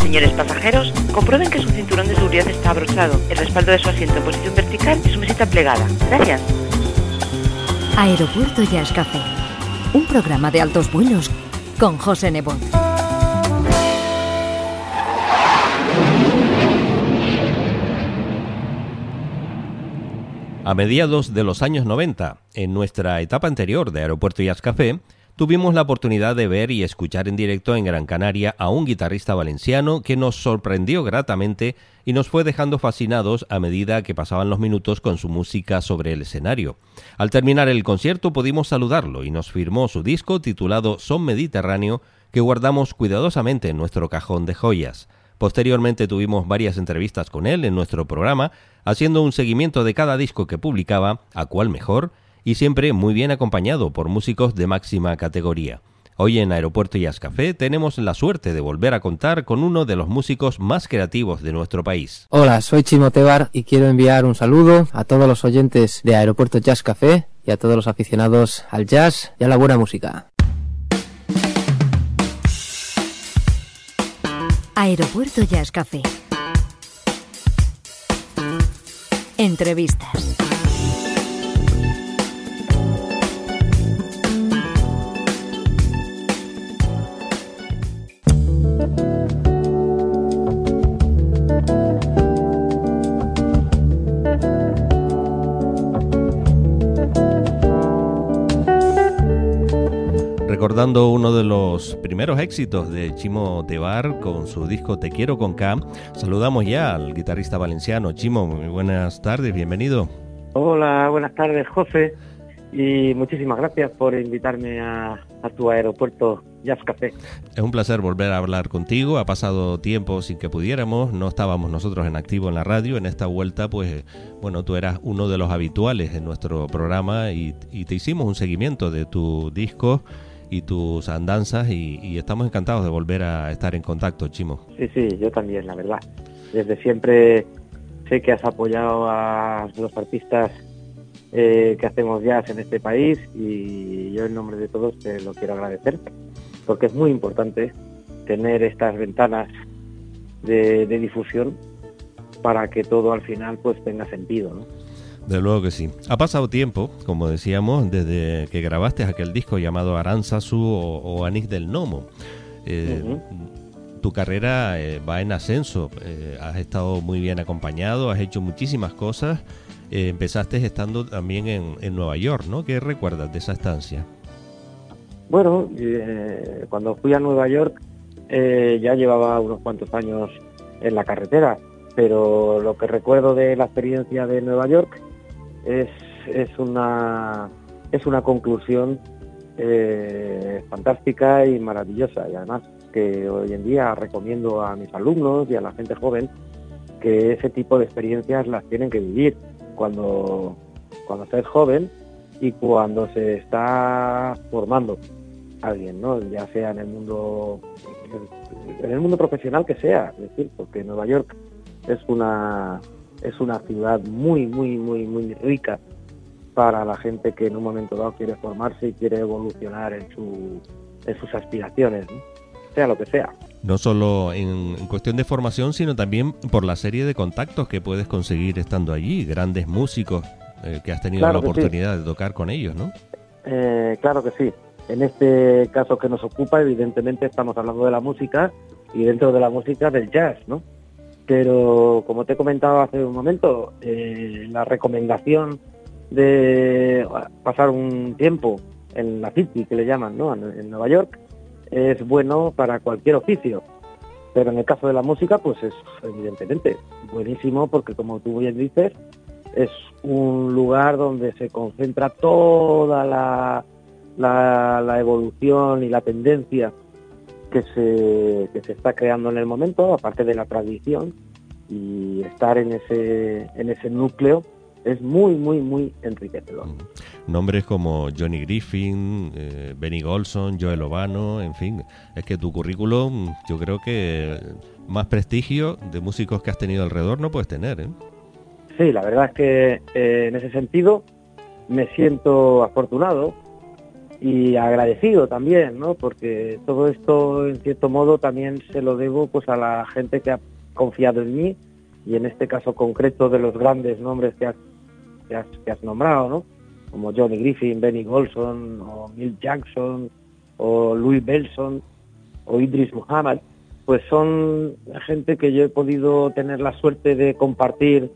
Señores pasajeros, comprueben que su cinturón de seguridad está abrochado, el respaldo de su asiento en posición vertical y su mesita plegada. Gracias. Aeropuerto Jazz Café. Un programa de altos vuelos con José Nebot. A mediados de los años 90, en nuestra etapa anterior de Aeropuerto Jazz Café, tuvimos la oportunidad de ver y escuchar en directo en Gran Canaria a un guitarrista valenciano que nos sorprendió gratamente y nos fue dejando fascinados a medida que pasaban los minutos con su música sobre el escenario. Al terminar el concierto pudimos saludarlo y nos firmó su disco titulado Son Mediterráneo que guardamos cuidadosamente en nuestro cajón de joyas. Posteriormente tuvimos varias entrevistas con él en nuestro programa, haciendo un seguimiento de cada disco que publicaba, a cuál mejor, y siempre muy bien acompañado por músicos de máxima categoría. Hoy en Aeropuerto Jazz Café tenemos la suerte de volver a contar con uno de los músicos más creativos de nuestro país. Hola, soy Chimo Tebar y quiero enviar un saludo a todos los oyentes de Aeropuerto Jazz Café y a todos los aficionados al jazz y a la buena música. Aeropuerto Jazz Café. Entrevistas. Recordando uno de los primeros éxitos de Chimo Tebar con su disco Te quiero con K. Saludamos ya al guitarrista valenciano. Chimo, muy buenas tardes, bienvenido. Hola, buenas tardes, José. Y muchísimas gracias por invitarme a, a tu aeropuerto Jazz Café. Es un placer volver a hablar contigo. Ha pasado tiempo sin que pudiéramos. No estábamos nosotros en activo en la radio. En esta vuelta, pues, bueno, tú eras uno de los habituales en nuestro programa y, y te hicimos un seguimiento de tu disco y tus andanzas y, estamos encantados de volver a estar en contacto, Chimo. Sí, sí, yo también, la verdad. Desde siempre sé que has apoyado a los artistas eh, que hacemos jazz en este país y yo en nombre de todos te lo quiero agradecer porque es muy importante tener estas ventanas de, de difusión para que todo al final pues tenga sentido, ¿no? De luego que sí. Ha pasado tiempo, como decíamos, desde que grabaste aquel disco llamado Aranzazu o, o Anís del Nomo. Eh, uh -huh. Tu carrera eh, va en ascenso, eh, has estado muy bien acompañado, has hecho muchísimas cosas. Eh, empezaste estando también en, en, Nueva York, ¿no? ¿Qué recuerdas de esa estancia? Bueno, cuando fui a Nueva York ya llevaba unos cuantos años en la carretera, pero lo que recuerdo de la experiencia de Nueva York es, es una es una conclusión eh, fantástica y maravillosa y además que hoy en día recomiendo a mis alumnos y a la gente joven que ese tipo de experiencias las tienen que vivir cuando cuando se es joven y cuando se está formando alguien, ¿no? ya sea en el mundo en el mundo profesional que sea, es decir, porque Nueva York es una es una ciudad muy, muy, muy, muy rica para la gente que en un momento dado quiere formarse y quiere evolucionar en, su, en sus aspiraciones, ¿no? sea lo que sea. No solo en, en, cuestión de formación, sino también por la serie de contactos que puedes conseguir estando allí, grandes músicos eh, que has tenido claro la oportunidad sí. de tocar con ellos, ¿no? Eh, claro que sí. En este caso que nos ocupa, evidentemente estamos hablando de la música y dentro de la música del jazz, ¿no? Pero como te he comentado hace un momento, eh, la recomendación de pasar un tiempo en la City, que le llaman, ¿no? En, Nueva York, es bueno para cualquier oficio. Pero en el caso de la música, pues es evidentemente buenísimo porque como tú bien dices, es un lugar donde se concentra toda la, la, la evolución y la tendencia que se, que se está creando en el momento, aparte de la tradición, y estar en ese, en ese núcleo es muy, muy, muy enriquecedor. Nombres como Johnny Griffin, eh, Benny Golson, Joel Obano, en fin, es que tu currículum, yo creo que más prestigio de músicos que has tenido alrededor no puedes tener. ¿eh? Sí, la verdad es que eh, en ese sentido me siento afortunado y agradecido también, ¿no? Porque todo esto, en cierto modo, también se lo debo pues a la gente que ha confiado en mí y en este caso concreto de los grandes nombres que has, que has, nombrado, ¿no? Como Johnny Griffin, Benny Golson, o Milt Jackson, o Louis Belson, o Idris Muhammad, pues son gente que yo he podido tener la suerte de compartir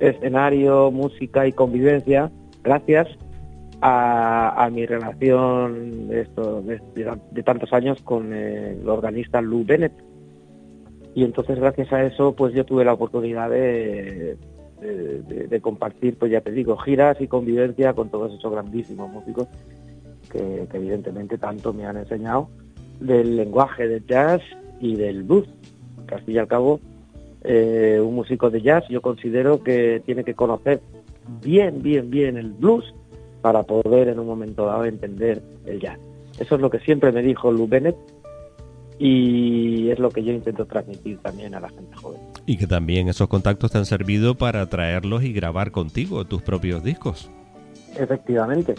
escenario, música y convivencia gracias a, mi relación de, tantos años con el organista Lou Bennett. Y entonces gracias a eso pues yo tuve la oportunidad de, compartir, pues ya te digo, giras y convivencia con todos esos grandísimos músicos que, que evidentemente tanto me han enseñado del lenguaje del jazz y del blues, que al fin y al cabo eh, un músico de jazz yo considero que tiene que conocer bien, bien, bien el blues para poder en un momento dado entender el jazz. Eso es lo que siempre me dijo Lou Bennett y es lo que yo intento transmitir también a la gente joven. Y que también esos contactos te han servido para traerlos y grabar contigo tus propios discos. Efectivamente.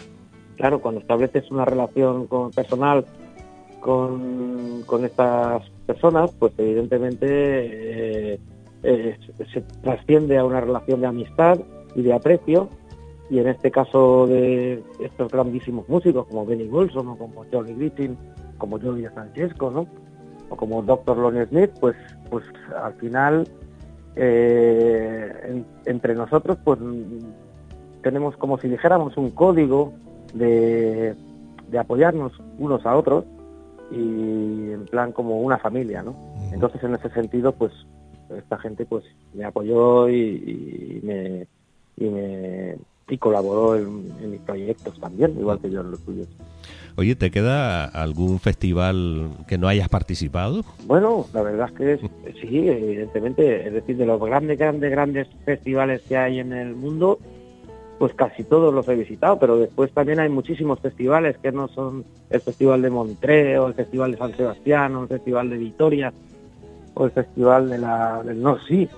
Claro, cuando estableces una relación con, personal con, con estas personas, pues evidentemente eh, eh, se trasciende a una relación de amistad y de aprecio. Y en este caso de estos grandísimos músicos como Benny Wilson o como Johnny Griffin, como Joey Francesco, ¿no? o como Dr. Lonnie Smith, pues, pues al final eh, en, entre nosotros pues tenemos como si dijéramos un código de, de apoyarnos unos a otros y en plan como una familia, ¿no? Entonces en ese sentido pues esta gente pues me apoyó y, y me y me y colaboró en, en, mis proyectos también, igual que yo en los suyos. Oye, ¿te queda algún festival que no hayas participado? Bueno, la verdad es que es, sí, evidentemente, es decir, de los grandes, grandes, grandes festivales que hay en el mundo, pues casi todos los he visitado, pero después también hay muchísimos festivales que no son el Festival de Montreux, o el Festival de San Sebastián, o el Festival de Vitoria, o el Festival de la, del No Sí,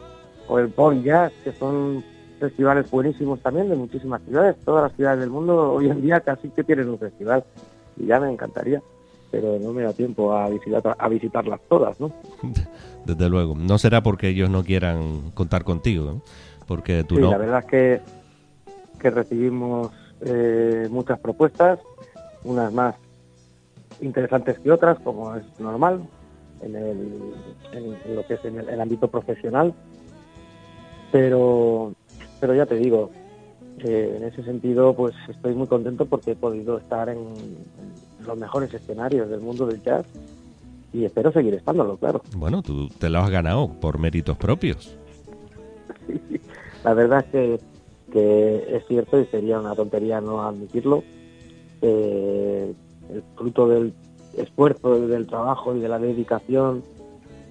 o el Pont Jazz, que son festivales buenísimos también de muchísimas ciudades. Todas las ciudades del mundo hoy en día casi que tienen un festival y ya me encantaría, pero no me da tiempo a, visitar, a visitarlas todas, ¿no? Desde luego. No será porque ellos no quieran contar contigo, ¿no? Porque tú sí, no. la verdad es que, que recibimos eh, muchas propuestas, unas más interesantes que otras, como es normal, en, el, en, en lo que es en el, el ámbito profesional, pero pero ya te digo, eh, en ese sentido, pues estoy muy contento porque he podido estar en, en, los mejores escenarios del mundo del jazz y espero seguir estándolo, claro. Bueno, tú te lo has ganado por méritos propios. Sí, la verdad es que, que, es cierto y sería una tontería no admitirlo. Eh, el fruto del esfuerzo, del trabajo y de la dedicación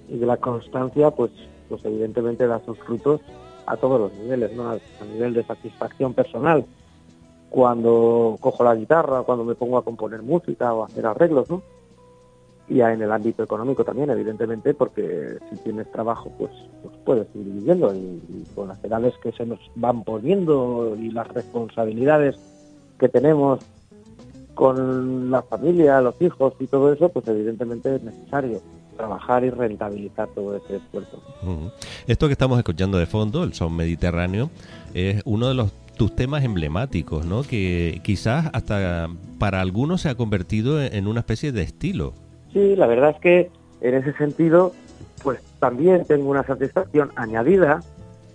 y de la constancia, pues, pues evidentemente da sus frutos a todos los niveles, ¿no? a nivel de satisfacción personal, cuando cojo la guitarra, cuando me pongo a componer música o a hacer arreglos, ¿no? Y en el ámbito económico también, evidentemente, porque si tienes trabajo, pues, pues puedes ir viviendo y, y, con las edades que se nos van poniendo y las responsabilidades que tenemos con la familia, los hijos y todo eso, pues evidentemente es necesario trabajar y rentabilizar todo ese esfuerzo. Esto que estamos escuchando de fondo, el son mediterráneo, es uno de los tus temas emblemáticos, ¿no? Que quizás hasta para algunos se ha convertido en una especie de estilo. Sí, la verdad es que en ese sentido, pues también tengo una satisfacción añadida,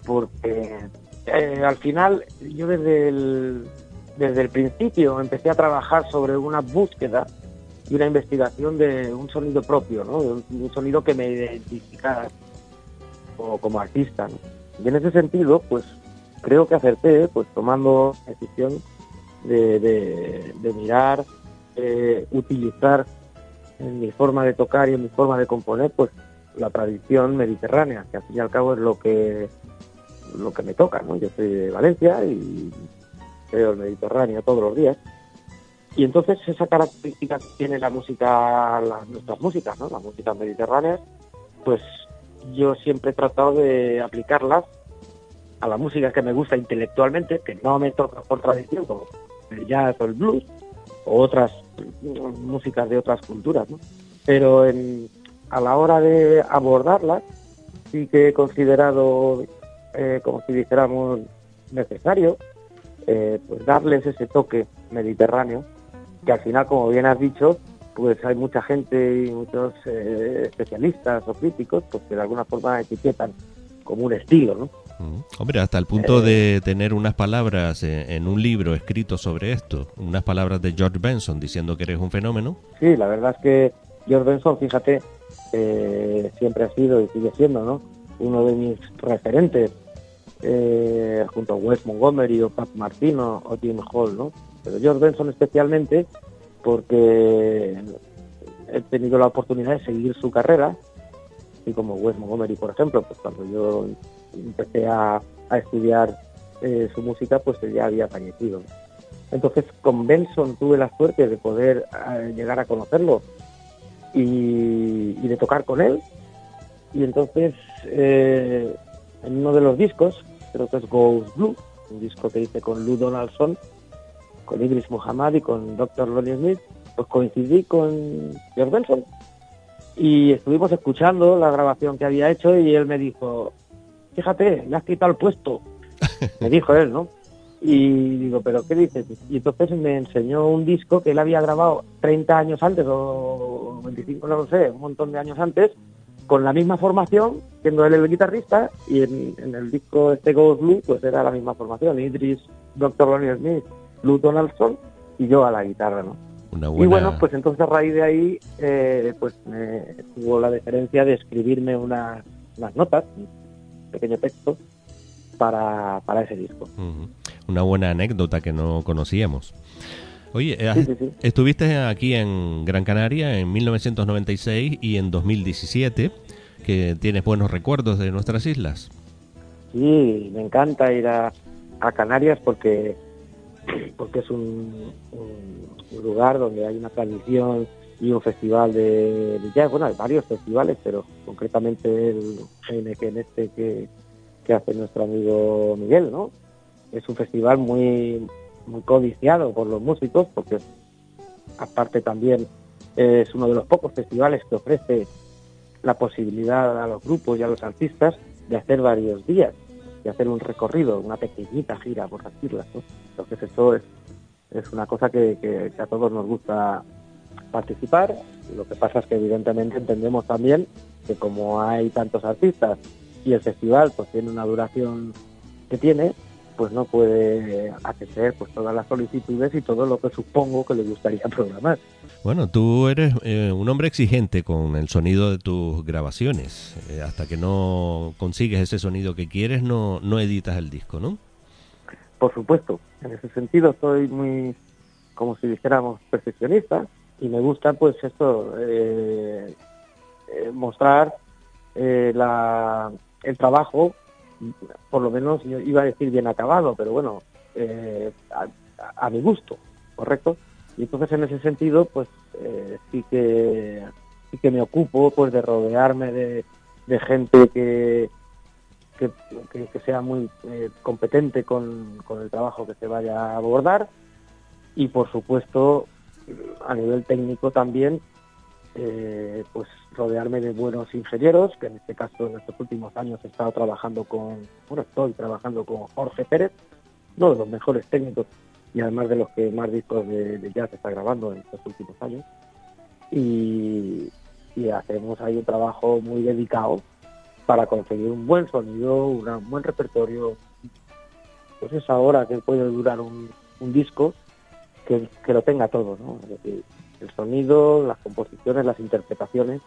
porque eh, al final yo desde el, desde el principio empecé a trabajar sobre una búsqueda una investigación de un sonido propio, ¿no? Un, sonido que me identificara como, artista. Y en ese sentido, pues creo que acerté, pues tomando la decisión de, mirar, eh, utilizar en mi forma de tocar y en mi forma de componer, pues la tradición mediterránea, que al fin y al cabo es lo que lo que me toca, ¿no? Yo soy de Valencia y veo el Mediterráneo todos los días. Y entonces esa característica que tiene la música, nuestras músicas, ¿no? Las músicas mediterráneas, pues yo siempre he tratado de aplicarlas a la música que me gusta intelectualmente, que no me toca por tradición, como el jazz o el blues, o otras mm, músicas de otras culturas, ¿no? Pero en- a la hora de abordarlas, sí que he considerado, eh, como si dijéramos, necesario, eh, pues darles ese toque mediterráneo, que al final, como bien has dicho, pues hay mucha gente y muchos eh, especialistas o críticos pues que de alguna forma etiquetan como un estilo, ¿no? Mm. Hombre, hasta el punto de tener unas palabras eh, en un libro escrito sobre esto, unas palabras de George Benson diciendo que eres un fenómeno. Sí, la verdad es que George Benson, fíjate, eh, siempre ha sido y sigue siendo, ¿no? Uno de mis referentes, eh, junto a Wes Montgomery o Pat Martino o Jim Hall, ¿no? Pero George Benson especialmente porque he tenido la oportunidad de seguir su carrera, y como Wes Montgomery, por ejemplo, pues cuando yo empecé a, estudiar eh, su música, pues ya había fallecido. Entonces, con Benson tuve la suerte de poder eh, llegar a conocerlo y, de tocar con él. Y entonces, eh, en uno de los discos, creo que es Ghost Blue, un disco que hice con Lou Donaldson, con Idris Muhammad y con Dr. Lonnie Smith, pues coincidí con George Benson. Y estuvimos escuchando la grabación que había hecho y él me dijo, fíjate, me has quitado el puesto. me dijo él, ¿no? Y digo, ¿pero qué dices? Y entonces me enseñó un disco que él había grabado 30 años antes o 25, no lo sé, un montón de años antes, con la misma formación, siendo él el guitarrista, y en, en el disco este Ghost Blue, pues era la misma formación, Idris, Dr. Lonnie Smith, Lou Donaldson y yo a la guitarra, ¿no? Una Y bueno, pues entonces a raíz de ahí, eh, pues me tuvo la deferencia de escribirme una- unas notas, un pequeño texto, para, para ese disco. Una buena anécdota que no conocíamos. Oye, eh, Sí, sí, sí. estuviste aquí en Gran Canaria en 1996 y en 2017, que tienes buenos recuerdos de nuestras islas. Sí, me encanta ir a, a Canarias porque porque es un, lugar donde hay una tradición y un festival de, de jazz. Bueno, hay varios festivales, pero concretamente el en este que, que hace nuestro amigo Miguel, ¿no? Es un festival muy, muy codiciado por los músicos porque aparte también es uno de los pocos festivales que ofrece la posibilidad a los grupos y a los artistas de hacer varios días, de hacer un recorrido, una pequeñita gira por islas. ¿no? Entonces eso es, es una cosa que, que- que a todos nos gusta participar. Lo que pasa es que evidentemente entendemos también que como hay tantos artistas y el festival pues tiene una duración que tiene, pues no puede atender pues todas las solicitudes y todo lo que supongo que le gustaría programar. Bueno, tú eres eh, un hombre exigente con el sonido de tus grabaciones. Eh, hasta que no consigues ese sonido que quieres, no, no editas el disco, ¿no? Por supuesto, en ese sentido soy muy, como si dijéramos, perfeccionista y me gusta pues esto, eh, eh, mostrar eh, la, el trabajo, por lo menos yo iba a decir bien acabado, pero bueno, eh, a, mi gusto, ¿correcto? Y entonces en ese sentido pues eh, sí que sí que me ocupo pues de rodearme de, gente que, que, que- que sea muy eh, competente con, con el trabajo que se vaya a abordar y por supuesto a nivel técnico también eh, pues rodearme de buenos ingenieros que en este caso en estos últimos años he estado trabajando con bueno estoy trabajando con Jorge Pérez uno de los mejores técnicos y además de los que más discos de, jazz está grabando en estos últimos años y, hacemos ahí un trabajo muy dedicado para conseguir un buen sonido, un buen repertorio. Pues esa hora que puede durar un, disco, que, que lo tenga todo, ¿no? El sonido, las composiciones, las interpretaciones,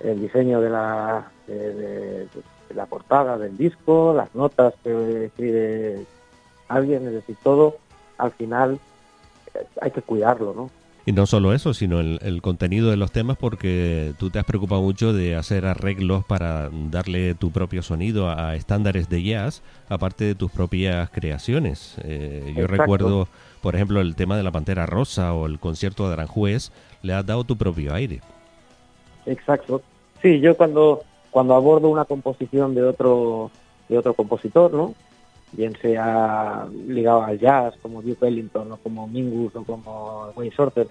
el diseño de la, de, de- la portada del disco, las notas que escribe alguien, es decir, todo, al final eh, hay que cuidarlo, ¿no? Y no solo eso, sino el, el contenido de los temas, porque tú te has preocupado mucho de hacer arreglos para darle tu propio sonido a, a estándares de jazz, aparte de tus propias creaciones. Eh, yo recuerdo, por ejemplo, el tema de la Pantera Rosa o el concierto de Aranjuez, le has dado tu propio aire. Exacto. Sí, yo cuando cuando abordo una composición de otro de otro compositor, ¿no? Bien sea ligado al jazz, como Duke Ellington, o como Mingus, o como Wayne Shorter,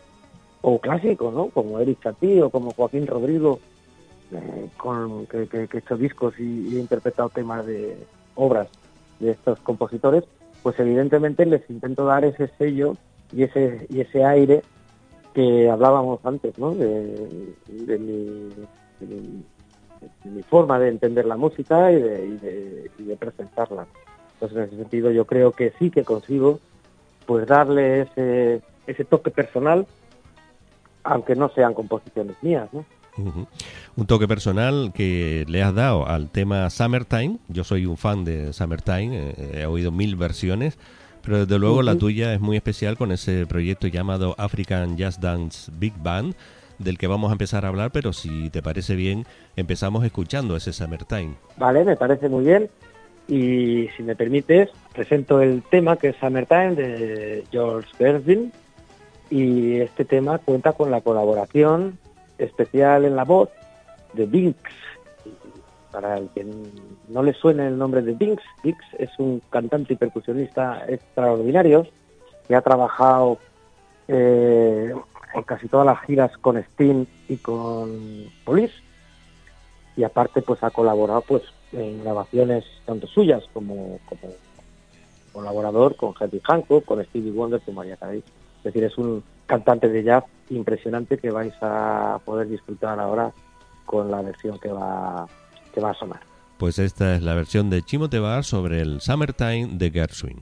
o clásico, ¿no? Como Eric Satie, o como Joaquín Rodrigo, eh, con, que, he hecho discos y, he interpretado temas de obras de estos compositores, pues evidentemente les intento dar ese sello y ese y ese aire que hablábamos antes, ¿no? De, mi, forma de entender la música y de presentarla. Entonces, en ese sentido, yo creo que sí que consigo pues darle ese, ese toque personal, aunque no sean composiciones mías, ¿no? Ujú. Un toque personal que le has dado al tema Summertime. Yo soy un fan de Summertime, eh, he oído mil versiones, pero desde luego la Ujú. tuya es muy especial con ese proyecto llamado African Jazz Dance Big Band, del que vamos a empezar a hablar, pero si te parece bien, empezamos escuchando ese Summertime. Vale, me parece muy bien. Y si me permites, presento el tema que es Summertime de George Gershwin. Y este tema cuenta con la colaboración especial en la voz de Binks. Para el que no le suene el nombre de Binks, Binks es un cantante y percusionista extraordinario que ha trabajado eh, en casi todas las giras con Sting y con Police y aparte pues ha colaborado pues en grabaciones tanto suyas como, como colaborador con Herbie Hancock, con Stevie Wonder, con María Carey. Es decir, es un cantante de jazz impresionante que vais a poder disfrutar ahora con la versión que va que va a sonar. Pues esta es la versión de Chimo Tebar sobre el Summertime de Gershwin.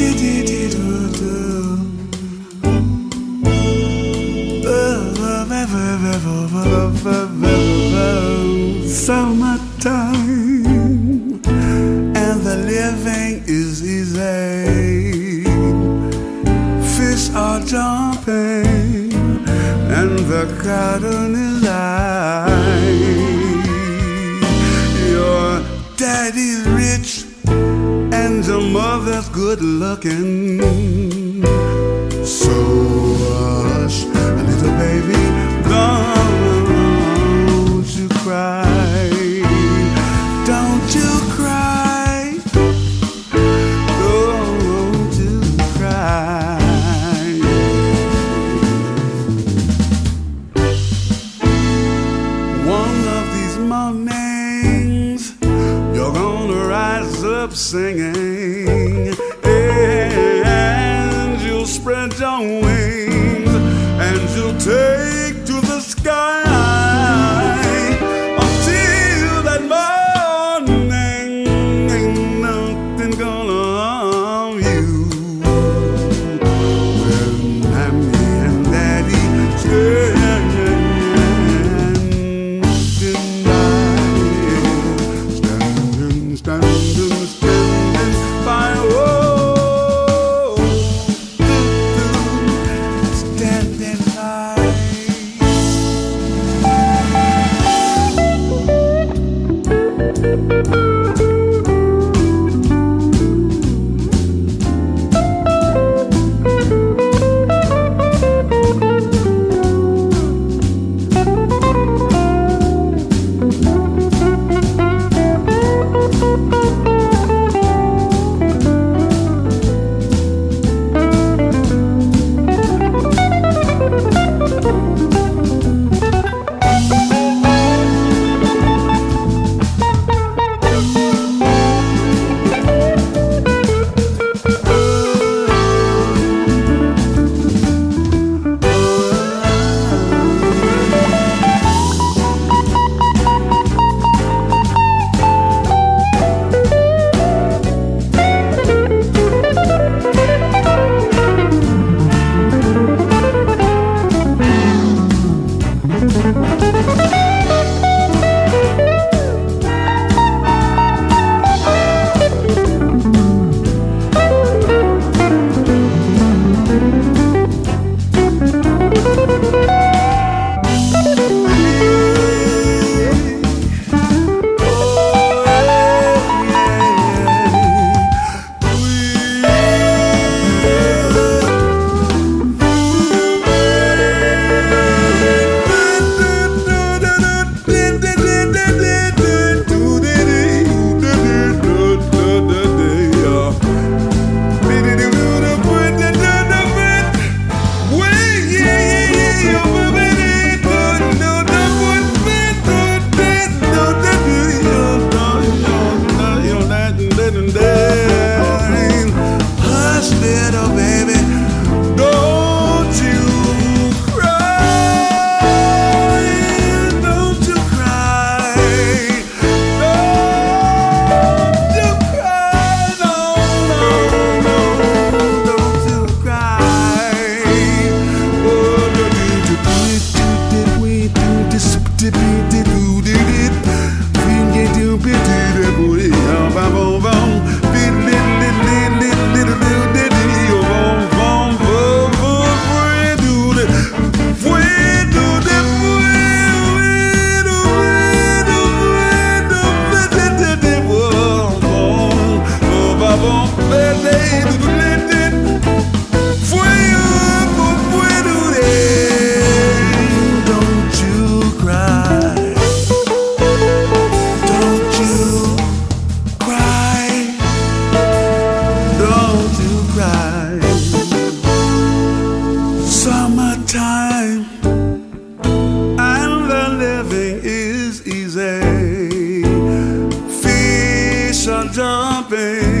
Summertime and the living is easy. Fish are jumping and the cotton is high. Your mother's good looking. So hush, little baby, thing.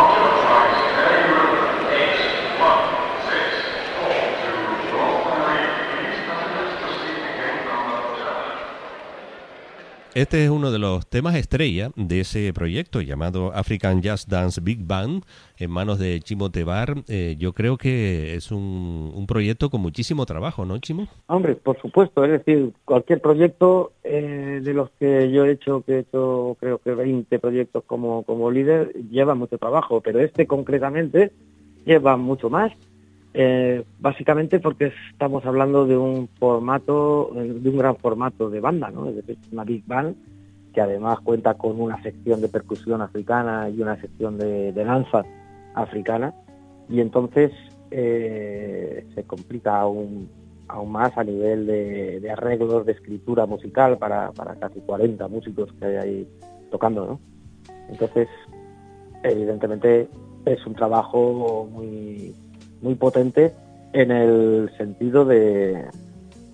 Este es uno de los temas estrella de ese proyecto llamado African Jazz Dance Big Band en manos de Chimo Tebar. Eh, yo creo que es un, un proyecto con muchísimo trabajo, ¿no, Chimo? Hombre, por supuesto, es decir, cualquier proyecto eh, de los que yo he hecho, que he hecho creo que 20 proyectos como, como líder, lleva mucho trabajo, pero este concretamente lleva mucho más, eh, básicamente porque estamos hablando de un formato, eh, de un gran formato de banda, ¿no? Es una big band que además cuenta con una sección de percusión africana y una sección de, danza africana, y entonces eh, se complica aún aún más a nivel de, de arreglos, de escritura musical para, para casi 40 músicos que hay ahí tocando, ¿no? Entonces, evidentemente es un trabajo muy, muy potente en el sentido de,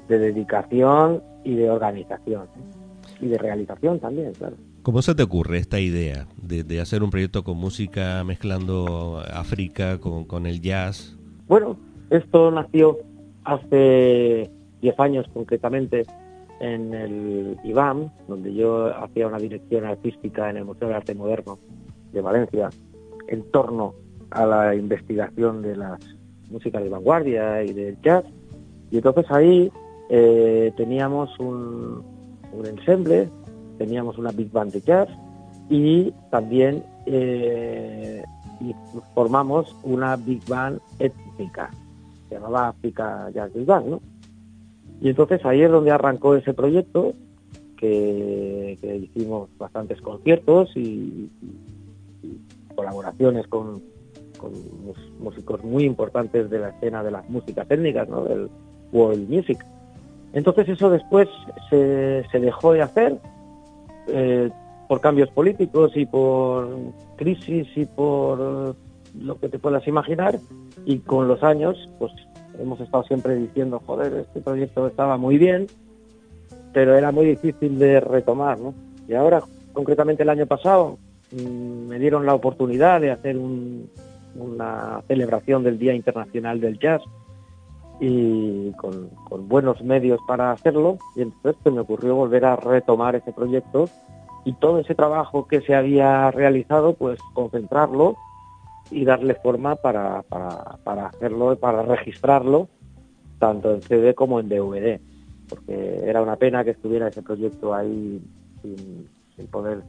de dedicación y de organización ¿eh? y de realización también, claro. ¿Cómo se te ocurre esta idea de, de hacer un proyecto con música mezclando África con, con el jazz? Bueno, esto nació hace 10 años concretamente en el IBAM, donde yo hacía una dirección artística en el Museo de Arte Moderno de Valencia, en torno a la investigación de las músicas de vanguardia y del jazz. Y entonces ahí eh, teníamos un, un ensemble teníamos una big band de jazz y también eh, formamos una big band étnica, se llamaba África Jazz Big Band, ¿no? Y entonces ahí es donde arrancó ese proyecto, que, hicimos bastantes conciertos y colaboraciones con, con músicos muy importantes de la escena de las músicas étnicas, ¿no? Del world music. Entonces eso después se, dejó de hacer eh, por cambios políticos y por crisis y por lo que te puedas imaginar y con los años pues hemos estado siempre diciendo joder este proyecto estaba muy bien pero era muy difícil de retomar ¿no? y ahora concretamente el año pasado mm, me dieron la oportunidad de hacer un- una celebración del Día Internacional del Jazz y con, buenos medios para hacerlo y entonces se me ocurrió volver a retomar ese proyecto y todo ese trabajo que se había realizado pues concentrarlo y darle forma para, para, para hacerlo para registrarlo tanto en CD como en DVD porque era una pena que estuviera ese proyecto ahí sin, poder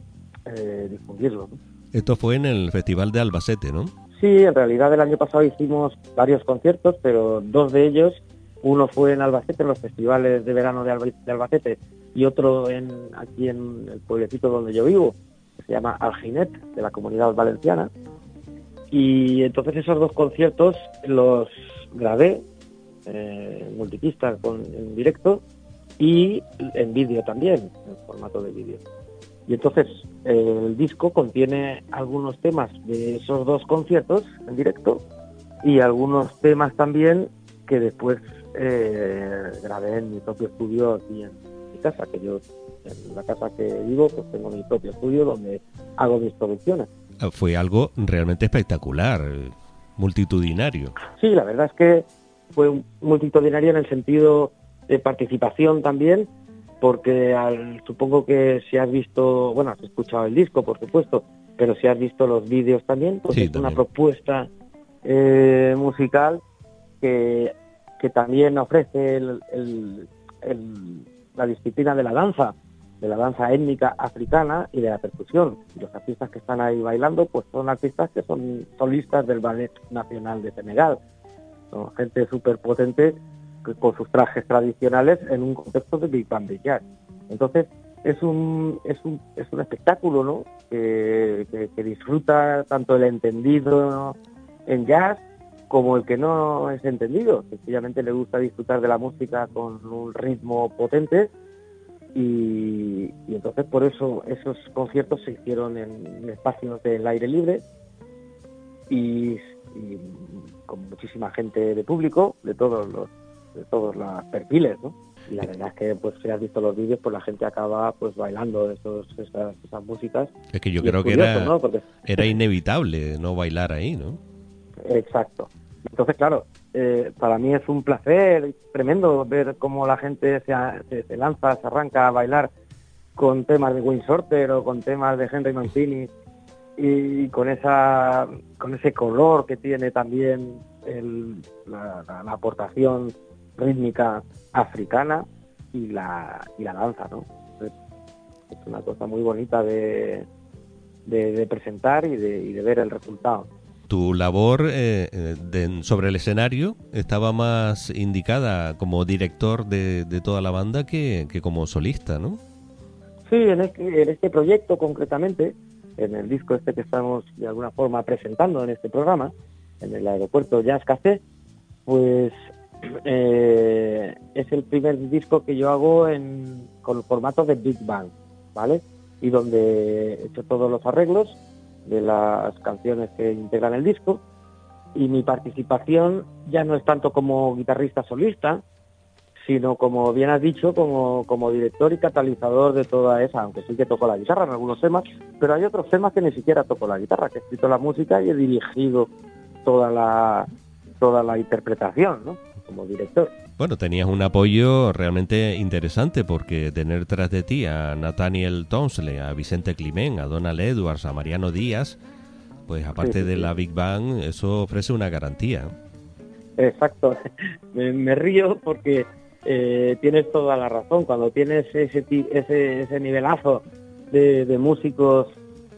eh, difundirlo. Esto fue en el Festival de Albacete, ¿no? Sí, en realidad el año pasado hicimos varios conciertos, pero dos de ellos, uno fue en Albacete, en los festivales de verano de, Alba- de Albacete, y otro en, aquí en el pueblecito donde yo vivo, que se llama Alginet, de la comunidad valenciana. Y entonces esos dos conciertos los grabé eh, multipista con, en directo y en vídeo también, en formato de vídeo. Y entonces eh, el disco contiene algunos temas de esos dos conciertos en directo y algunos temas también que después eh, grabé en mi propio estudio aquí en mi casa, que yo en la casa que vivo pues tengo mi propio estudio donde hago mis producciones. Ah, Fue algo realmente espectacular, multitudinario. Sí, la verdad es que fue multitudinario en el sentido de participación también, porque al- supongo que si has visto, bueno, has escuchado el disco, por supuesto, pero si has visto los vídeos también, pues Sí, es una propuesta eh, musical que, que también ofrece el- el- el- la disciplina de la danza, de la danza étnica africana y de la percusión. Los artistas que están ahí bailando, pues son artistas que son solistas del Ballet Nacional de Senegal. Son gente súper potente con sus trajes tradicionales en un contexto de Big Band de Jazz. Entonces, es un, es un, es un espectáculo, ¿no? Que, que- que disfruta tanto el entendido en jazz como el que no es entendido. Sencillamente le gusta disfrutar de la música con un ritmo potente y, entonces por eso esos conciertos se hicieron en espacios del aire libre y con muchísima gente de público de todos los de todos los perfiles ¿no? y la verdad es que pues si has visto los vídeos pues la gente acaba pues bailando esos, esas, esas músicas Es que yo creo que era, ¿no? Porque- era inevitable no bailar ahí, ¿no? Exacto. Entonces, claro, eh, para mí es un placer tremendo ver cómo la gente se, se, se lanza, se arranca a bailar con temas de Wayne Shorter o con temas de Henry Mancini y con esa con ese color que tiene también el- la, la- la aportación rítmica africana y la, y la danza, ¿no? Es, es una cosa muy bonita de, de, de presentar y de, y de ver el resultado. Tu labor eh, de- sobre el escenario estaba más indicada como director de, de toda la banda que, que como solista, ¿no? Sí, en este, en este proyecto concretamente, en el disco este que estamos de alguna forma presentando en este programa, en el aeropuerto Jazz Café, pues eh, es el primer disco que yo hago en, con formato de Big Band, ¿vale? Y donde he hecho todos los arreglos de las canciones que integran el disco y mi participación ya no es tanto como guitarrista solista, sino como bien has dicho, como, como director y catalizador de toda esa, aunque sí que toco la guitarra en algunos temas, pero hay otros temas que ni siquiera toco la guitarra, que he escrito la música y he dirigido toda la toda la interpretación, ¿no? Como director. Bueno, tenías un apoyo realmente interesante porque tener tras de ti a Nathaniel Townsley, a Vicente Climent, a Donald Edwards, a Mariano Díaz, pues aparte sí, de sí. la Big Bang, eso ofrece una garantía. Exacto. Me, me río porque eh, tienes toda la razón. Cuando tienes ese, ese, ese nivelazo de, de músicos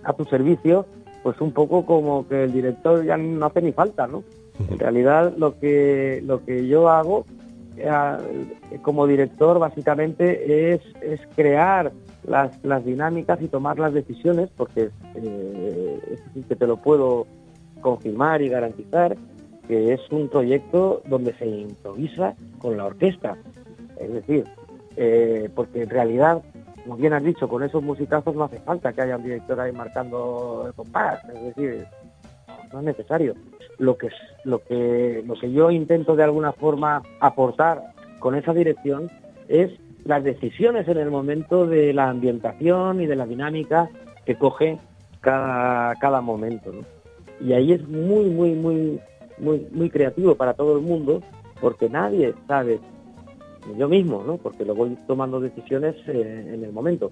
a tu servicio, pues un poco como que el director ya no hace ni falta, ¿no? En realidad lo que lo que yo hago eh, como director básicamente es, es crear las, las dinámicas y tomar las decisiones, porque eh, sí que te lo puedo confirmar y garantizar, que es un proyecto donde se improvisa con la orquesta. Es decir, eh, porque en realidad, como bien has dicho, con esos musicazos no hace falta que haya un director ahí marcando el compás, es decir, no es necesario. Lo que, lo que, lo que yo intento de alguna forma aportar con esa dirección es las decisiones en el momento de la ambientación y de la dinámica que coge cada, cada momento. ¿no? Y ahí es muy, muy, muy, muy, muy creativo para todo el mundo, porque nadie sabe, yo mismo, ¿no? porque lo voy tomando decisiones eh, en el momento,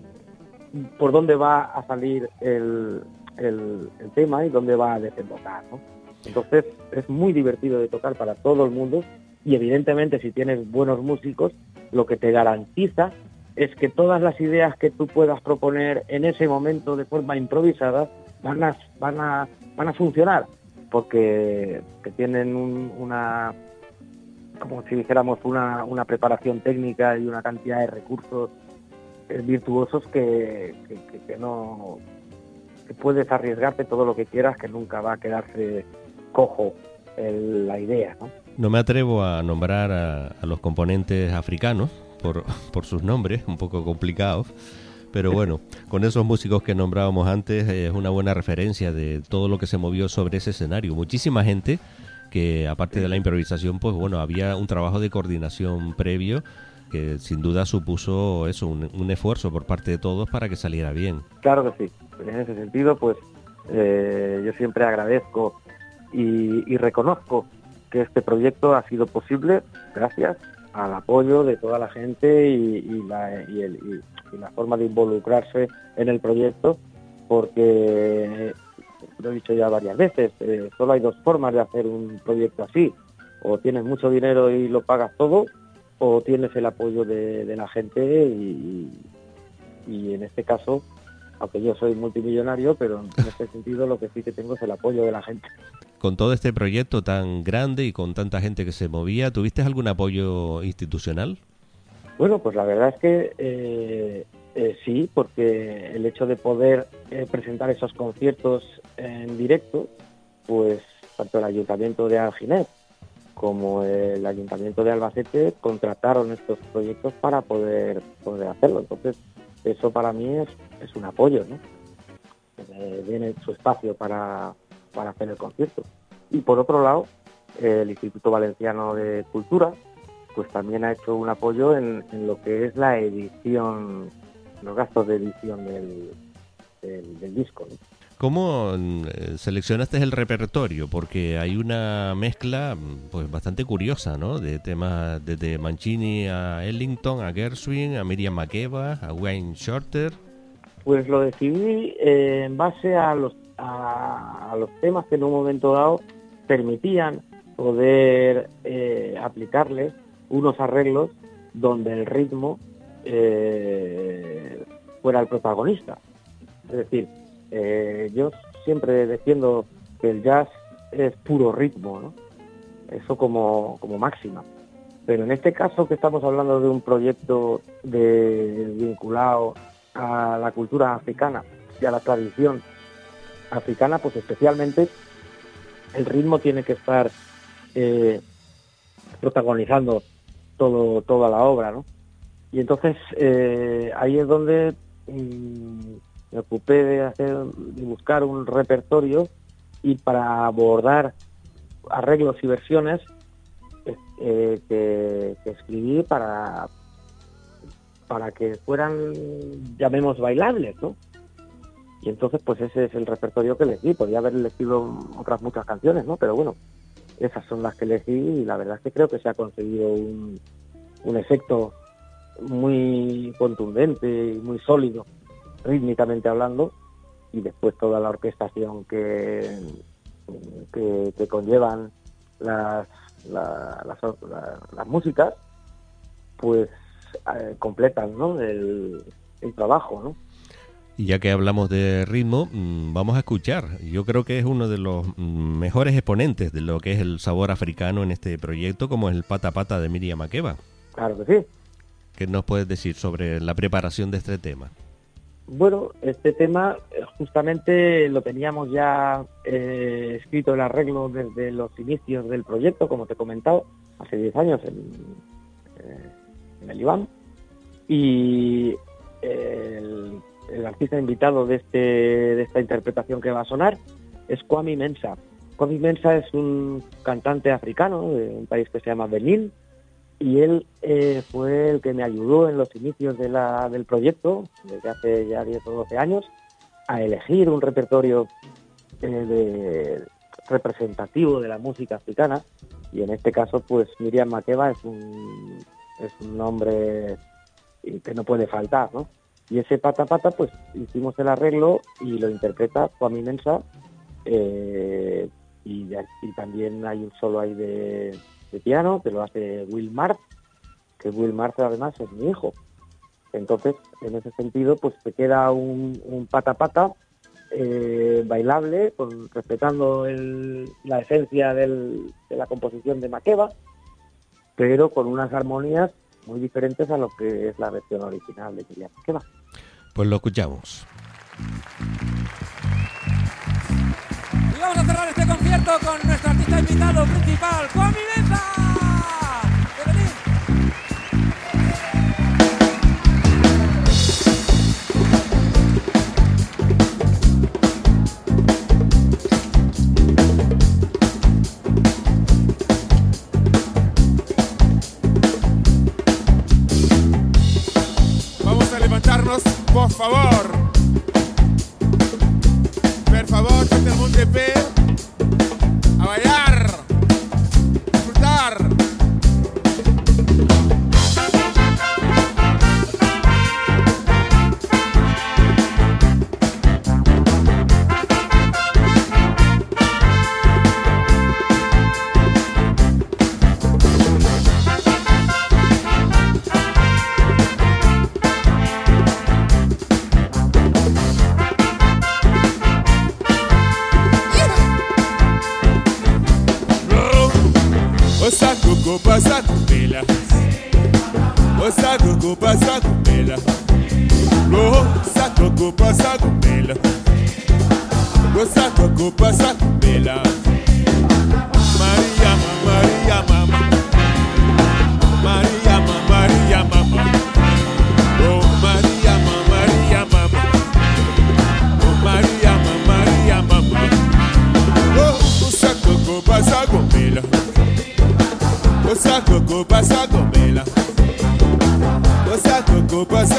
por dónde va a salir el, el- el tema y dónde va a desembocar. ¿no? Entonces es muy divertido de tocar para todo el mundo y evidentemente si tienes buenos músicos, lo que te garantiza es que todas las ideas que tú puedas proponer en ese momento de forma improvisada van a, van a, van a funcionar porque que tienen un- una como si dijéramos una, una preparación técnica y una cantidad de recursos eh, virtuosos que- que no que puedes arriesgarte todo lo que quieras que nunca va a quedarse cojo el- la idea ¿no? No me atrevo a nombrar a, a los componentes africanos por, por sus nombres, un poco complicados. Pero bueno, con esos músicos que nombrábamos antes eh, es una buena referencia de todo lo que se movió sobre ese escenario. Muchísima gente que aparte de la improvisación, pues bueno, había un trabajo de coordinación previo que sin duda supuso eso, un, un esfuerzo por parte de todos para que saliera bien. Claro que sí. En ese sentido, pues eh, yo siempre agradezco y, reconozco que este proyecto ha sido posible gracias al apoyo de toda la gente y, la, forma de involucrarse en el proyecto, porque lo he dicho ya varias veces, eh, solo hay dos formas de hacer un proyecto así. O tienes mucho dinero y lo pagas todo, o tienes el apoyo de, la gente y en este caso, aunque yo soy multimillonario, pero en este sentido lo que sí que tengo es el apoyo de la gente. Con todo este proyecto tan grande y con tanta gente que se movía, ¿tuviste algún apoyo institucional? Bueno, pues la verdad es que eh, eh, sí, porque el hecho de poder eh, presentar esos conciertos en directo, pues tanto el Ayuntamiento de Alginet como el Ayuntamiento de Albacete contrataron estos proyectos para poder, poder hacerlo. Entonces, eso para mí es, es un apoyo, ¿no? Viene su espacio para, para hacer el concierto. Y por otro lado, el Instituto Valenciano de Cultura, pues también ha hecho un apoyo en, en lo que es la edición, los gastos de edición del, del, del disco. ¿no? ¿Cómo eh, seleccionaste el repertorio? Porque hay una mezcla mm, pues bastante curiosa, ¿no? De temas desde Mancini a Ellington, a Gershwin, a Miriam Makeba, a Wayne Shorter. Pues lo decidí eh, en base a los, a, los temas que en un momento dado permitían poder eh, aplicarles unos arreglos donde el ritmo eh, fuera el protagonista. Es decir, eh, yo siempre defiendo que el jazz es puro ritmo. Eso como, como máxima. Pero en este caso que estamos hablando de un proyecto vinculado a la cultura africana y a la tradición africana, pues especialmente el ritmo tiene que estar eh, protagonizando todo, toda la obra, ¿no? Y entonces eh, ahí es donde mm, me ocupé de hacer, de buscar un repertorio y para abordar arreglos y versiones eh, que, que escribí para para que fueran, llamemos, bailables, ¿no? Y entonces, pues ese es el repertorio que elegí. Podría haber elegido otras muchas canciones, ¿no? Pero bueno, esas son las que elegí y la verdad es que creo que se ha conseguido un, un efecto muy contundente y muy sólido, rítmicamente hablando, y después toda la orquestación que, que, conllevan las, la- las, la- las músicas, pues eh, completan ¿no? el, el trabajo, ¿no? Y ya que hablamos de ritmo, mm, vamos a escuchar. Yo creo que es uno de los mm, mejores exponentes de lo que es el sabor africano en este proyecto, como es el pata pata de Miriam Makeba. Claro que sí. ¿Qué nos puedes decir sobre la preparación de este tema? Bueno, este tema eh, justamente lo teníamos ya eh, escrito el arreglo desde los inicios del proyecto, como te he comentado, hace 10 años en, eh, en el Iván. Y el, el artista invitado de, este, de esta interpretación que va a sonar es Kwame Mensa. Kwame Mensa es un cantante africano de un país que se llama Benín y él eh, fue el que me ayudó en los inicios del proyecto, desde hace ya 10 o 12 años, a elegir un repertorio eh, de- representativo de la música africana y en este caso pues Miriam Makeba es un, es un nombre que no puede faltar, ¿no? Y ese pata pata pues hicimos el arreglo y lo interpreta Kwame Mensa eh, y, también hay un solo ahí de, de piano que lo hace Will Marth, que Will Marth además es mi hijo. Entonces, en ese sentido, pues te queda un, pata pata eh, bailable, respetando la esencia de la composición de Makeba, pero con unas armonías muy diferentes a lo que es la versión original de Miriam Makeba. Pues lo escuchamos. Y vamos a cerrar este concierto con nuestro artista invitado principal, Kwame Mensa. Favor. koko pasa kobela. Kosa koko pasa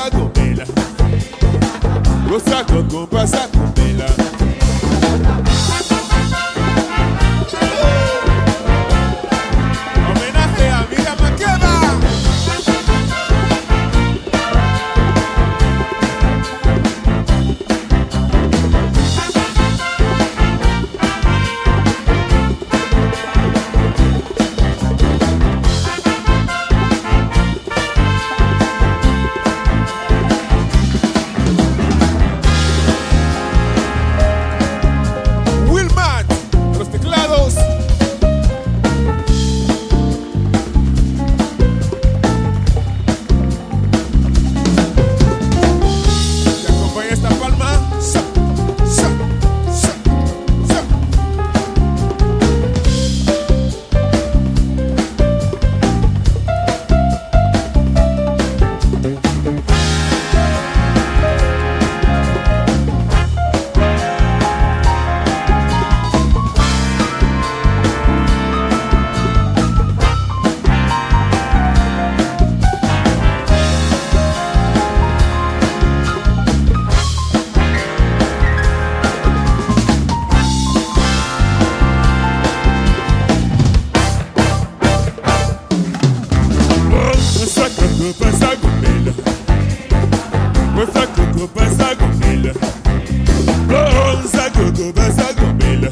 gogobazagombela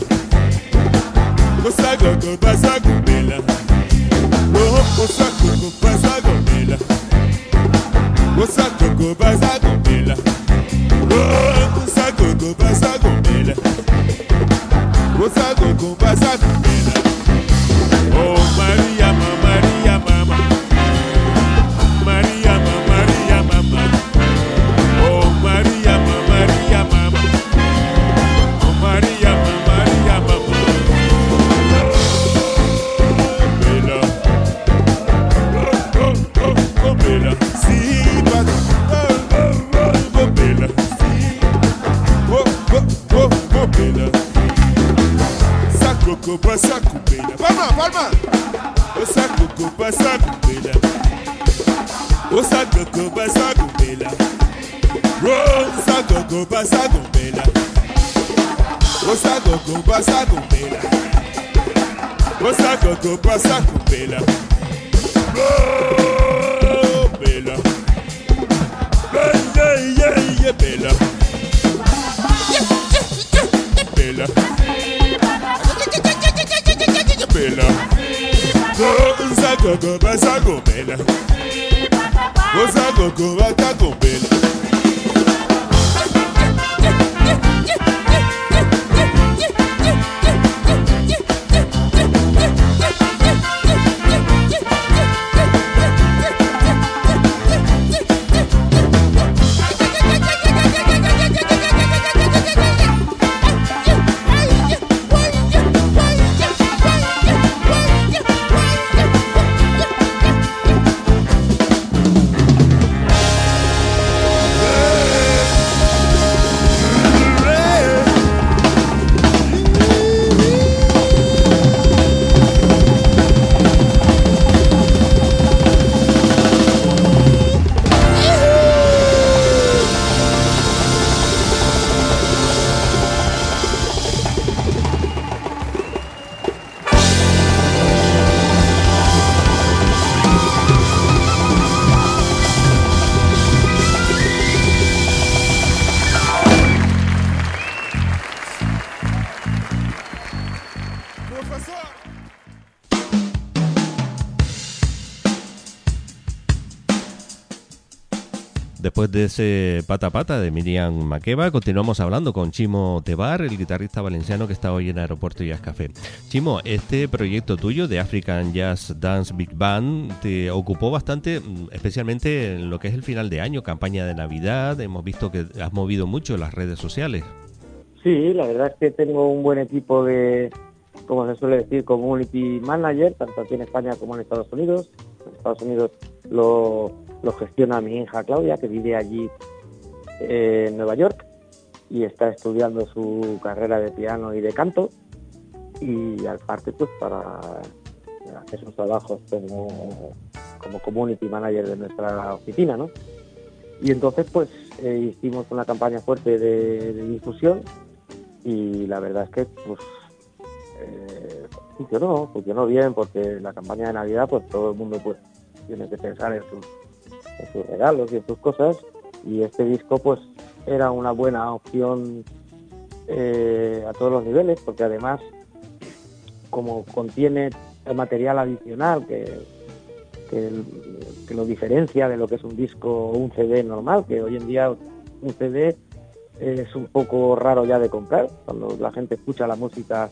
osagogobazagombela osagogobazagombela osagogobazagombela osagogobazagombela osagogobazagombela kupasa kupela bela bendeyeye bela bela bela nzaka kupasa kupela de ese pata pata de Miriam Makeba, continuamos hablando con Chimo Tebar, el guitarrista valenciano que está hoy en Aeropuerto Jazz Café. Chimo, este proyecto tuyo de African Jazz Dance Big Band te ocupó bastante, mm, especialmente en lo que es el final de año, campaña de Navidad. Hemos visto que has movido mucho las redes sociales. Sí, la verdad es que tengo un buen equipo de, como se suele decir, community manager, tanto aquí en España como en Estados Unidos. En Estados Unidos lo, lo gestiona mi hija Claudia, que vive allí en Nueva York y está estudiando su carrera de piano y de canto. Y aparte, pues para hacer sus trabajos como, como community manager de nuestra oficina, ¿no? Y entonces, pues eh, hicimos una campaña fuerte de, de difusión y la verdad es que, pues, eh, funcionó, funcionó bien porque la campaña de Navidad, pues todo el mundo, pues, tiene que pensar en sus, sus regalos y sus cosas y este disco, pues, era una buena opción eh, a todos los niveles porque además, como contiene el material adicional que que, lo diferencia de lo que es un disco un CD normal, que hoy en día un CD es un poco raro ya de comprar, cuando la gente escucha la música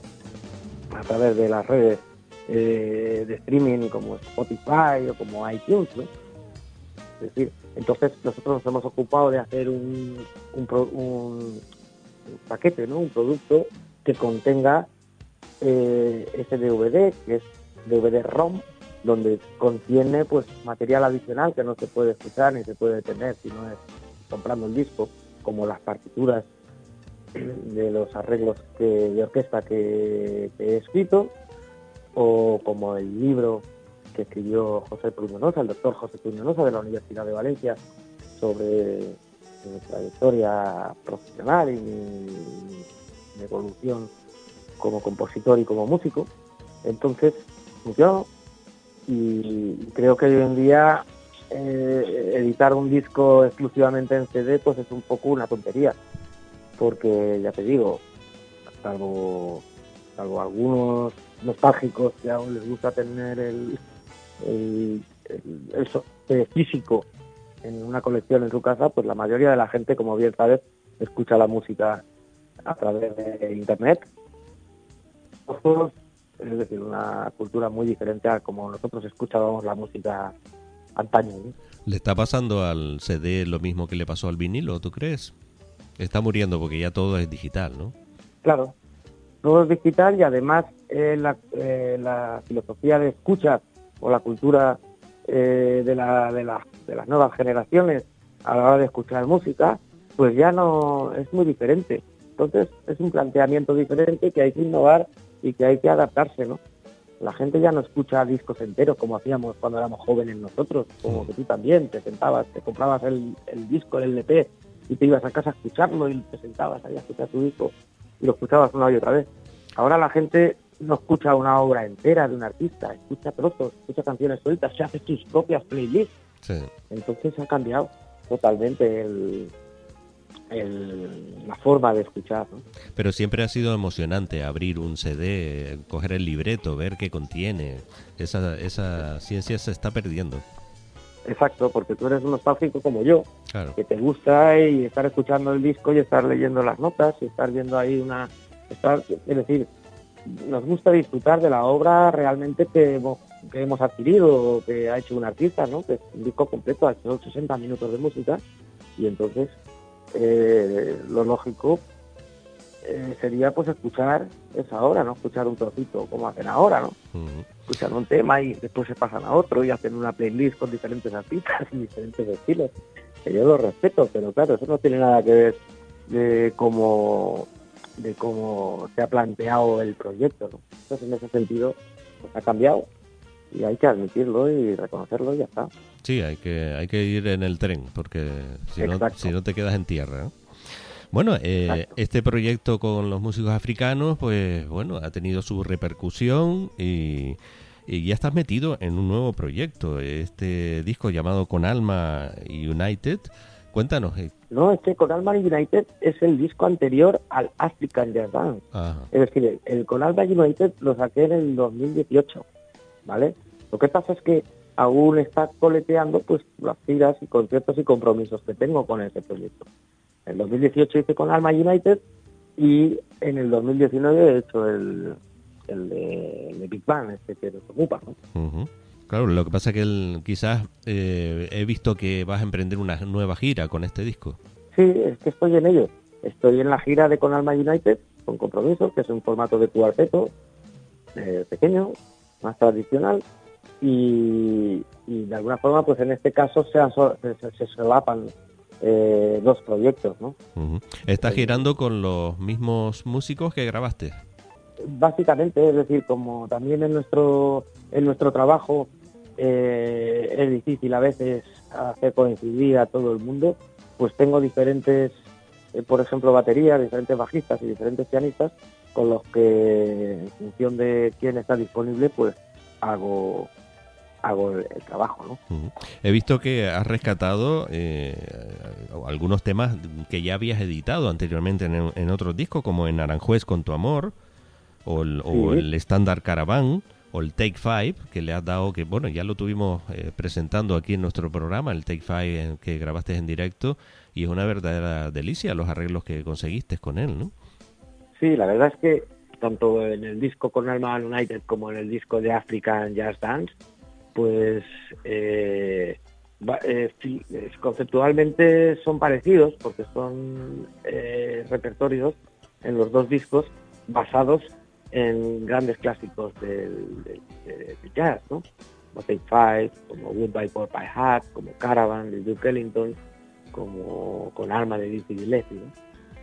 a través de las redes eh, de streaming como Spotify o como iTunes. Es decir, entonces nosotros nos hemos ocupado de hacer un, paquete, ¿no? Un producto que contenga eh, ese DVD, que es DVD-ROM, donde contiene pues material adicional que no se puede escuchar ni se puede tener si no es comprando el disco, como las partituras de los arreglos de orquesta que, que he escrito, o como el libro que escribió José Pruñonosa, el doctor José Pruñonosa de la Universidad de Valencia, sobre mi trayectoria profesional y mi, mi evolución como compositor y como músico. Entonces, funcionó y creo que hoy en día eh, editar un disco exclusivamente en CD pues es un poco una tontería porque ya te digo salvo salvo algunos nostálgicos que aún les gusta tener el el, el- físico en una colección en su casa pues la mayoría de la gente como bien sabes escucha la música a través de internet ojos, es decir, una cultura muy diferente a como nosotros escuchábamos la música antaño. ¿Le está pasando al CD lo mismo que le pasó al vinilo, tú crees? Está muriendo porque ya todo es digital, ¿no? Claro, todo es digital y además eh, la, eh, la filosofía de escucha o la cultura eh, de, la, de, la- de las nuevas generaciones a la hora de escuchar música, pues ya no es muy diferente. Entonces es un planteamiento diferente que hay que innovar y que hay que adaptarse, ¿no? La gente ya no escucha discos enteros como hacíamos cuando éramos jóvenes nosotros, como que tú también, te sentabas, te comprabas el, el disco, el LP y te ibas a casa a escucharlo y te sentabas ahí a escuchar tu disco y lo escuchabas una y otra vez. Ahora la gente no escucha una obra entera de un artista, escucha trozos, escucha canciones sueltas, se hace sus propias playlists. Sí. Entonces ha cambiado totalmente el, el- la forma de escuchar. ¿no? Pero siempre ha sido emocionante abrir un CD, coger el libreto, ver qué contiene. Esa, esa ciencia se está perdiendo. Exacto, porque tú eres un nostálgico como yo, Claro. que te gusta y estar escuchando el disco y estar leyendo las notas y estar viendo ahí una... Estar, es decir, nos gusta disfrutar de la obra realmente que hemos, que hemos adquirido o que ha hecho un artista, ¿no? Que es un disco completo, ha hecho 60 minutos de música y entonces eh, lo lógico eh, sería pues escuchar esa obra, no escuchar un trocito como hacen ahora, ¿no? Escuchan un tema y después se pasan a otro y hacen una playlist con diferentes artistas y diferentes estilos. Que yo lo respeto, pero claro, eso no tiene nada que ver de cómo de cómo se ha planteado el proyecto, ¿no? Entonces en ese sentido pues, ha cambiado y hay que admitirlo y reconocerlo y ya está. Sí, hay que, hay que ir en el tren, porque si no, si no te quedas en tierra. ¿no? Bueno, eh, este proyecto con los músicos africanos, pues bueno, ha tenido su repercusión y, y ya estás metido en un nuevo proyecto, este disco llamado Con Alma United. Cuéntanos. eh, No, es que con Alma United es el disco anterior al African Jazz Dance. ajá, Es decir, el, el con Alba United lo saqué en el 2018, ¿vale? Lo que pasa es que aún está coleteando pues las giras y conciertos y compromisos que tengo con ese proyecto. En el 2018 hice con Alma United y en el 2019 he hecho el, el, de, el de Big Bang, este que nos ocupa. Claro, lo que pasa es que el- quizás eh, he visto que vas a emprender una nueva gira con este disco. Sí, es que estoy en ello. Estoy en la gira de Con Alma United, con compromiso, que es un formato de cuarteto, eh, pequeño, más tradicional, y, y de alguna forma, pues en este caso se, se, se- solapan eh, dos proyectos, ¿no? Ujú. ¿Estás girando con los mismos músicos que grabaste? Básicamente, es decir, como también en nuestro, en nuestro trabajo eh, es difícil a veces hacer coincidir a todo el mundo, pues tengo diferentes, eh, por ejemplo, baterías, diferentes bajistas y diferentes pianistas con los que, en función de quién está disponible, pues hago, hago el, trabajo, ¿no? He visto que has rescatado eh, algunos temas que ya habías editado anteriormente en, en otros discos, como en Aranjuez con tu amor, o el, o Sí. el Standard Caravan, o el Take Five, que le has dado, que bueno, ya lo tuvimos eh, presentando aquí en nuestro programa, el Take Five que grabaste en directo, y es una verdadera delicia los arreglos que conseguiste con él, ¿no? Sí, la verdad es que tanto en el disco con Alma United como en el disco de African Jazz Dance, pues eh, eh, eh, conceptualmente son parecidos porque son eh, repertorios en los dos discos basados en grandes clásicos del, del- de- de jazz, ¿no? Como Take Five, como Goodbye Porpie Hat, como Caravan de Duke Ellington, como con Alma de Dizzy Gillespie, ¿no?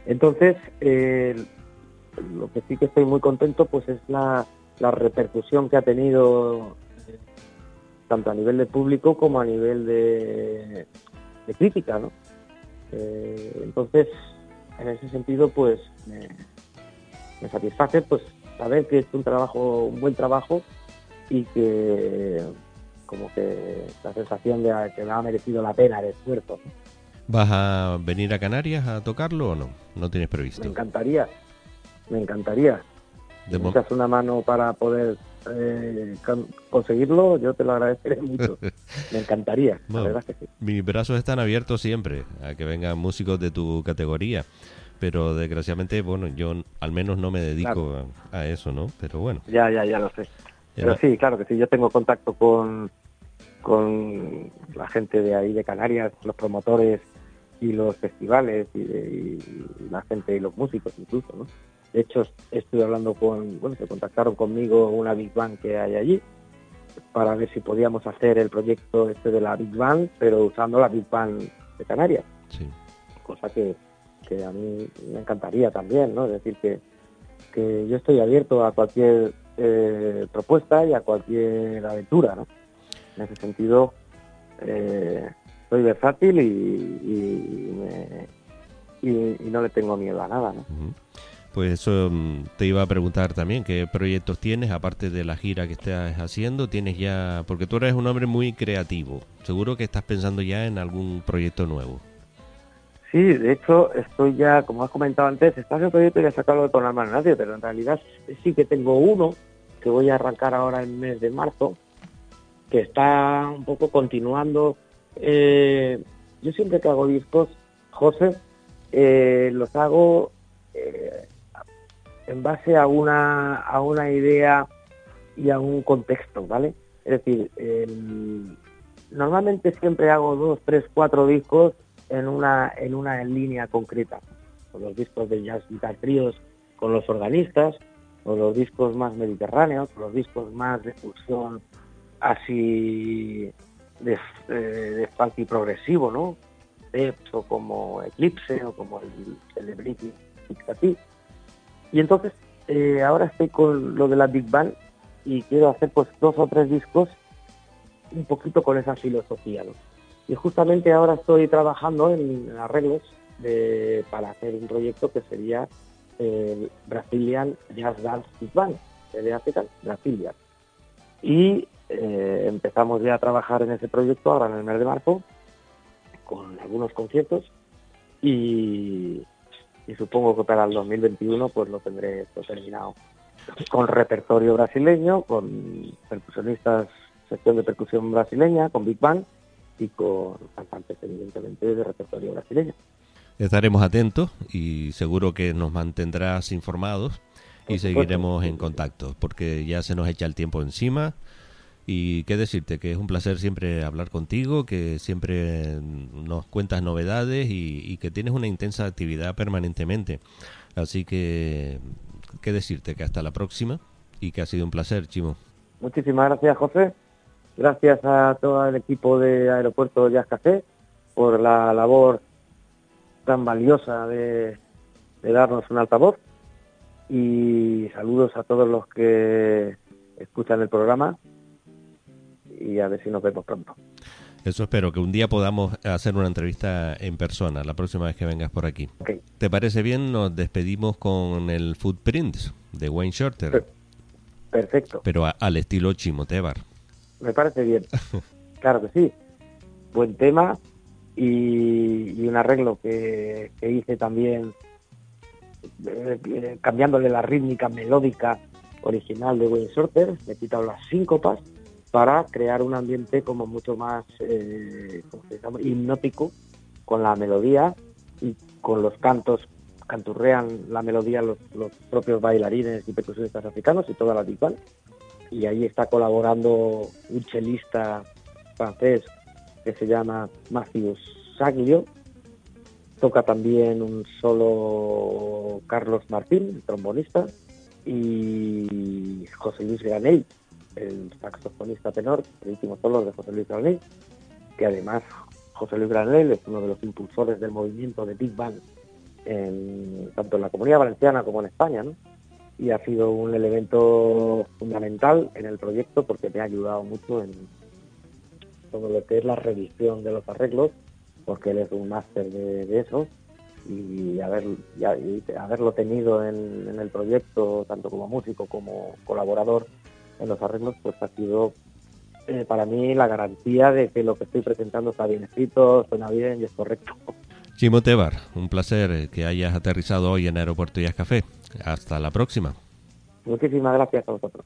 Entonces, eh, lo que sí que estoy muy contento pues es la, la repercusión que ha tenido eh, tanto a nivel de público como a nivel de, de crítica, ¿no? Eh, entonces, en ese sentido, pues me, me satisface pues saber que es un trabajo, un buen trabajo y que como que la sensación de que me ha merecido la pena el esfuerzo. ¿Vas a venir a Canarias a tocarlo o no? No tienes Me previsto. encantaría, me encantaría. De Si me echas una mano para poder eh, con- conseguirlo, yo te lo agradeceré mucho. Me encantaría, la Bueno, verdad que sí. Mis brazos están abiertos siempre a que vengan músicos de tu categoría. Pero desgraciadamente, bueno, yo al menos no me dedico a, a eso, ¿no? Pero bueno. Ya, ya, ya lo sé. Ya. Pero sí, claro que sí, yo tengo contacto con, con la gente de ahí de Canarias, los promotores y los festivales y, de- y la gente y los músicos incluso, ¿no? De hecho, estuve hablando con, bueno, se contactaron conmigo una Big Band que hay allí para ver si podíamos hacer el proyecto este de la Big Band, pero usando la Big Band de Canarias. Sí. Cosa que, que a mí me encantaría también, ¿no? Es decir, que, que yo estoy abierto a cualquier eh, propuesta y a cualquier aventura, ¿no? En ese sentido, eh, soy versátil y, me- y- y no le tengo miedo a nada, ¿no? Pues eso mm, te iba a preguntar también, ¿qué proyectos tienes aparte de la gira que estás haciendo? ¿Tienes ya, porque tú eres un hombre muy creativo, seguro que estás pensando ya en algún proyecto nuevo? Sí, de hecho, estoy ya, como has comentado antes, está en el proyecto y he sacado con Alma Nadie, pero en realidad sí que tengo uno que voy a arrancar ahora en el mes de marzo, que está un poco continuando. eh, yo siempre que hago discos, José, eh, los hago eh, en base a una, a una idea y a un contexto, ¿vale? Es decir, el- normalmente siempre hago dos, tres, cuatro discos en una, en una línea concreta. Con los discos de jazz guitar tríos, con los organistas, con los discos más mediterráneos, con los discos más de fusión así de, eh, de funky progresivo, ¿no? O como Eclipse o como el Celebrity. Y entonces eh, ahora estoy con lo de la Big Band y quiero hacer pues dos o tres discos un poquito con esa filosofía. Y justamente ahora estoy trabajando en arreglos de- para hacer un proyecto que sería el Brazilian Jazz Dance Band, de África, Brasilia. Y eh, empezamos ya a trabajar en ese proyecto ahora en el mes de marzo, con algunos conciertos, y, supongo que para el 2021 pues lo tendré esto terminado. Con repertorio brasileño, con percusionistas, sección de percusión brasileña, con Big Band, y con cantantes evidentemente de repertorio brasileño. Estaremos atentos y seguro que nos mantendrás informados y seguiremos en contacto porque ya se nos echa el tiempo encima y qué decirte que es un placer siempre hablar contigo, que siempre nos cuentas novedades y, y que tienes una intensa actividad permanentemente. Así que qué decirte que hasta la próxima y que ha sido un placer, Chimo. Muchísimas gracias, José. Gracias a todo el equipo de Aeropuerto Jazz Café por la labor tan valiosa de, de darnos un altavoz. Y saludos a todos los que escuchan el programa. Y a ver si nos vemos pronto. Eso espero, que un día podamos hacer una entrevista en persona la próxima vez que vengas por aquí. ¿Te parece bien? Nos despedimos con el Footprints de Wayne Shorter, Perfecto. pero a- al estilo Chimo Tebar. Me parece bien. Claro que sí. Buen tema y, y un arreglo que, que hice también eh, eh, cambiándole la rítmica melódica original de Wayne Shorter. Le he quitado las síncopas para crear un ambiente como mucho más eh, ¿cómo se llama? hipnótico con la melodía y con los cantos canturrean la melodía los, los propios bailarines y percusionistas africanos y toda la band y ahí está colaborando un chelista francés que se llama Matthew Saglio. Toca también un solo Carlos Martín, el trombonista, y José Luis Granell, el saxofonista tenor, el último solo de José Luis Granell, que además José Luis Granell es uno de los impulsores del movimiento de Big Band, en- tanto en la comunidad valenciana como en España. Y ha sido un elemento fundamental en el proyecto porque me ha ayudado mucho en todo lo que es la revisión de los arreglos, porque él es un máster de, eso y, haberlo tenido en, el proyecto, tanto como músico como colaborador en los arreglos, pues ha sido eh, para mí la garantía de que lo que estoy presentando está bien escrito, suena bien y es correcto. Chimo Tebar, un placer eh, que hayas aterrizado hoy en Aeropuerto Jazz Café. Hasta la próxima. Muchísimas gracias a vosotros.